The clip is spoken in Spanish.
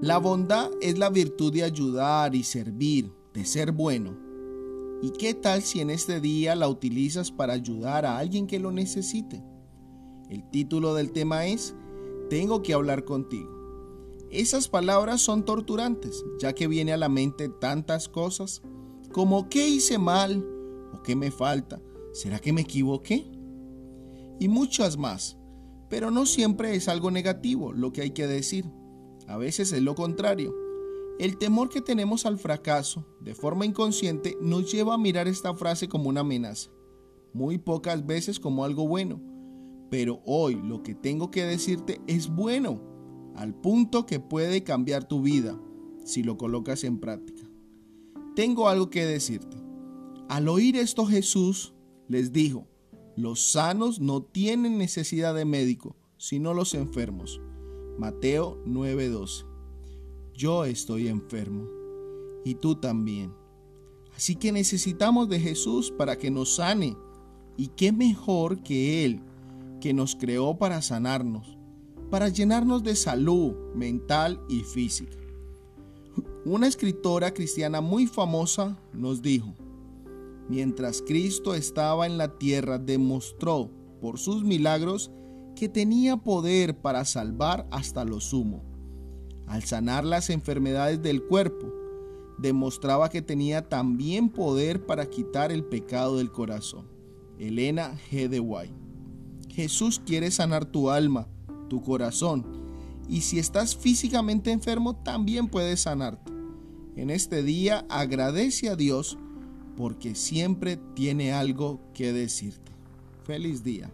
La bondad es la virtud de ayudar y servir, de ser bueno. ¿Y qué tal si en este día la utilizas para ayudar a alguien que lo necesite? El título del tema es Tengo que hablar contigo. Esas palabras son torturantes, ya que viene a la mente tantas cosas como ¿qué hice mal? ¿O qué me falta? ¿Será que me equivoqué? Y muchas más. Pero no siempre es algo negativo lo que hay que decir. A veces es lo contrario. El temor que tenemos al fracaso, de forma inconsciente, nos lleva a mirar esta frase como una amenaza, muy pocas veces como algo bueno. Pero hoy lo que tengo que decirte es bueno, al punto que puede cambiar tu vida si lo colocas en práctica. Tengo algo que decirte. Al oír esto Jesús les dijo, los sanos no tienen necesidad de médico, sino los enfermos. Mateo 9:12. Yo estoy enfermo y tú también. Así que necesitamos de Jesús para que nos sane. Y qué mejor que Él, que nos creó para sanarnos, para llenarnos de salud mental y física. Una escritora cristiana muy famosa nos dijo, mientras Cristo estaba en la tierra demostró por sus milagros que tenía poder para salvar hasta lo sumo. Al sanar las enfermedades del cuerpo, demostraba que tenía también poder para quitar el pecado del corazón. Elena G. de White. Jesús quiere sanar tu alma, tu corazón, y si estás físicamente enfermo, también puede sanarte. En este día agradece a Dios porque siempre tiene algo que decirte. Feliz día.